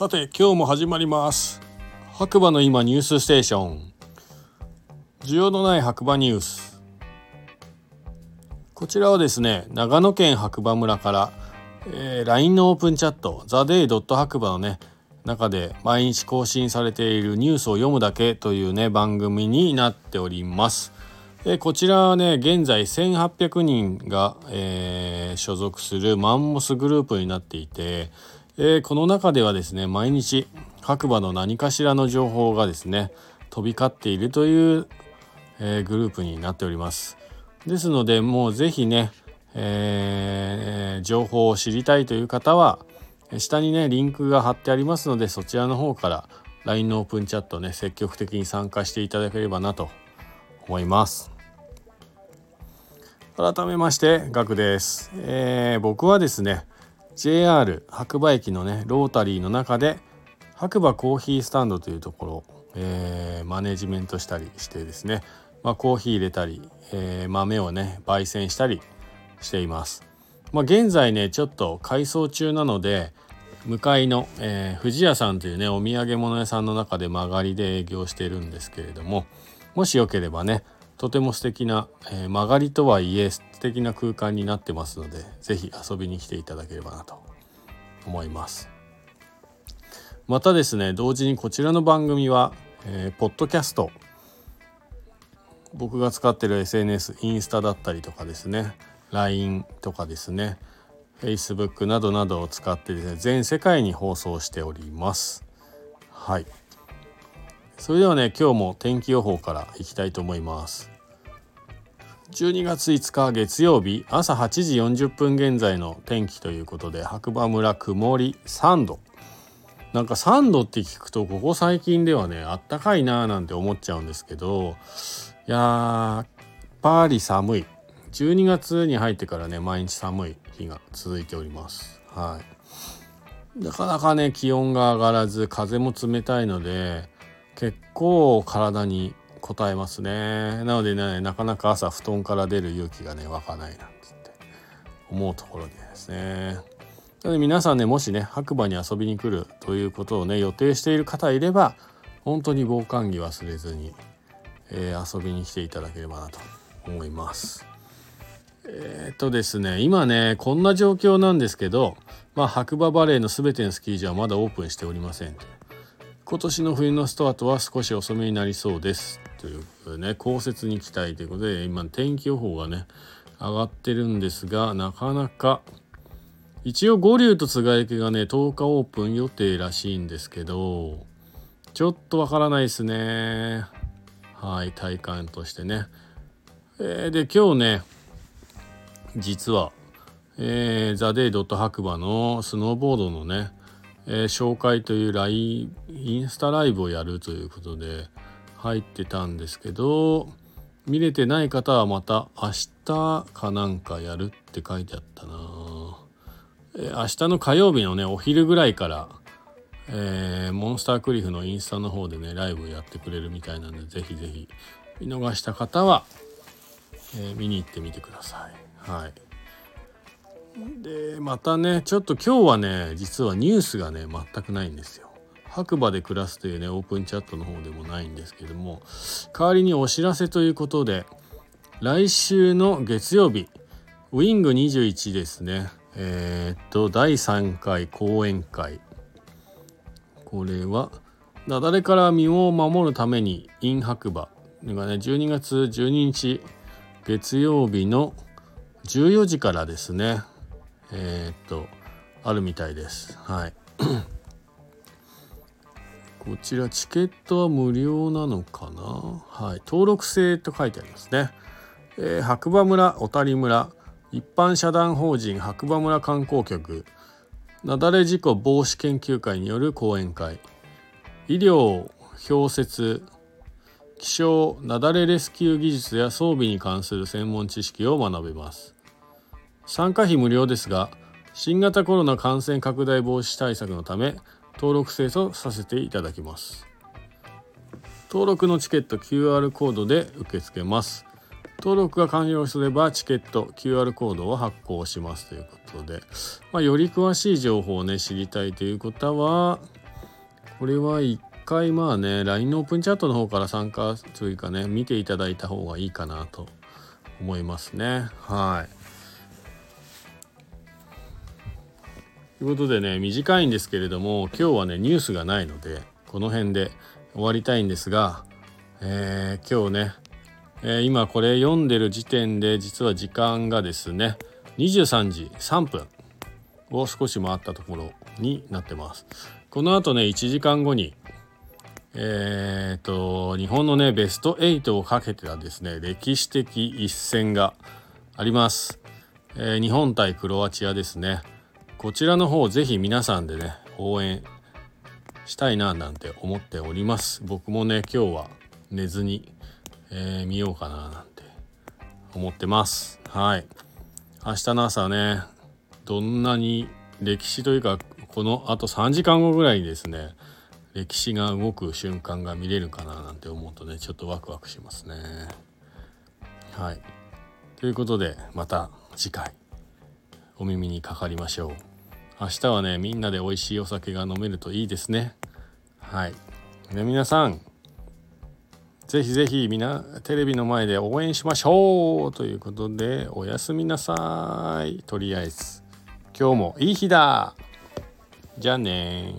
さて今日も始まります。白馬の今ニュースステーション。需要のない白馬ニュース。こちらはですね長野県白馬村から、えー、LINE のオープンチャットザデイドット白馬のね中で毎日更新されているニュースを読むだけというね番組になっております。えこちらはね現在1800人が、えー、所属するマンモスグループになっていてえー、この中ではですね毎日白馬の何かしらの情報がですね飛び交っているという、えー、グループになっております。ですのでもう是非ね、えー、情報を知りたいという方は下にねリンクが貼ってありますのでそちらの方から LINE のオープンチャットね積極的に参加していただければなと思います。改めましてガクです、えー、僕はですね JR 白馬駅のねロータリーの中で白馬コーヒースタンドというところ、えー、マネジメントしたりしてですね、まあ、コーヒー入れたり、えー、豆をね焙煎したりしています。まあ、現在ねちょっと改装中なので向かいの、えー、富屋さんというねお土産物屋さんの中で曲がりで営業してるんですけれどももしよければねとても素敵な、えー、曲がりとはいえ素敵な空間になってますので是非遊びに来ていただければなと思います。またですね同時にこちらの番組は、えー、ポッドキャスト僕が使ってる SNS インスタだったりとかですね LINE とかですね Facebook などなどを使ってですね全世界に放送しております。はい。それではね今日も天気予報からいきたいと思います。12月5日月曜日朝8時40分現在の天気ということで白馬村曇り3度。なんか3度って聞くとここ最近ではねあったかいなーなんて思っちゃうんですけどいややっぱり寒い。12月に入ってからね毎日寒い日が続いております。はい。なかなかね気温が上がらず風も冷たいので結構体に応えますね。なのでねなかなか朝布団から出る勇気がね湧かないなんつって思うところですね。なので皆さんねもしね白馬に遊びに来るということをね予定している方いれば本当に防寒着忘れずに、えー、遊びに来ていただければなと思います。えー、っとですね今ねこんな状況なんですけどまあ白馬バレーの全てのスキー場はまだオープンしておりませんと。今年の冬のスタートは少し遅めになりそうです。ということでね降雪に期待ということで今天気予報がね上がってるんですがなかなか一応五竜と菅池がね10日オープン予定らしいんですけどちょっとわからないですね。はい体感としてね、えー、で今日ね実は、えー、ザ・デイ・ドット白馬のスノーボードのねえー、紹介というラインインスタライブをやるということで入ってたんですけど見れてない方はまた明日かなんかやるって書いてあったな、えー、明日の火曜日のねお昼ぐらいから、えー、モンスタークリフのインスタの方でねライブをやってくれるみたいなんでぜひぜひ見逃した方は、え見に行ってみてください。はいでまたねちょっと今日はね実はニュースがね全くないんですよ。白馬で暮らすというねオープンチャットの方でもないんですけども代わりにお知らせということで来週の月曜日ウィング21ですね。えー、っと第3回講演会。これは雪崩から身を守るために in 白馬がね12月12日月曜日の14時からですね。えー、っとあるみたいです。はい。こちらチケットは無料なのかな？はい。登録制と書いてありますね、えー、白馬村小谷村。一般社団法人白馬村観光局。雪崩事故防止研究会による講演会。医療氷雪。気象雪崩レスキュー技術や装備に関する専門知識を学べます。参加費無料ですが新型コロナ感染拡大防止対策のため登録制とさせていただきます。登録のチケット QR コードで受け付けます。登録が完了すればチケット QR コードを発行します。ということで、まあ、より詳しい情報をね知りたいという方はこれは一回まあね LINE のオープンチャットの方から参加というかね見ていただいた方がいいかなと思いますね。はい。ということでね短いんですけれども今日はねニュースがないのでこの辺で終わりたいんですが、えー、今日ね、えー、今これ読んでる時点で実は時間がですね23時3分を少し回ったところになってます。この後ね1時間後にえー、と日本のねベスト8をかけてはですね歴史的一戦があります、えー、日本対クロアチアですねこちらの方ぜひ皆さんでね応援したいななんて思っております僕もね今日は寝ずに、えー、見ようかななんて思ってますはい明日の朝ねどんなに歴史というかこのあと3時間後ぐらいにですね歴史が動く瞬間が見れるかななんて思うとねちょっとワクワクしますね。はいということでまた次回お耳にかかりましょう。明日はねみんなで美味しいお酒が飲めるといいですね。はい。で皆さんぜひぜひみなテレビの前で応援しましょうということでおやすみなさいとりあえず今日もいい日だじゃあね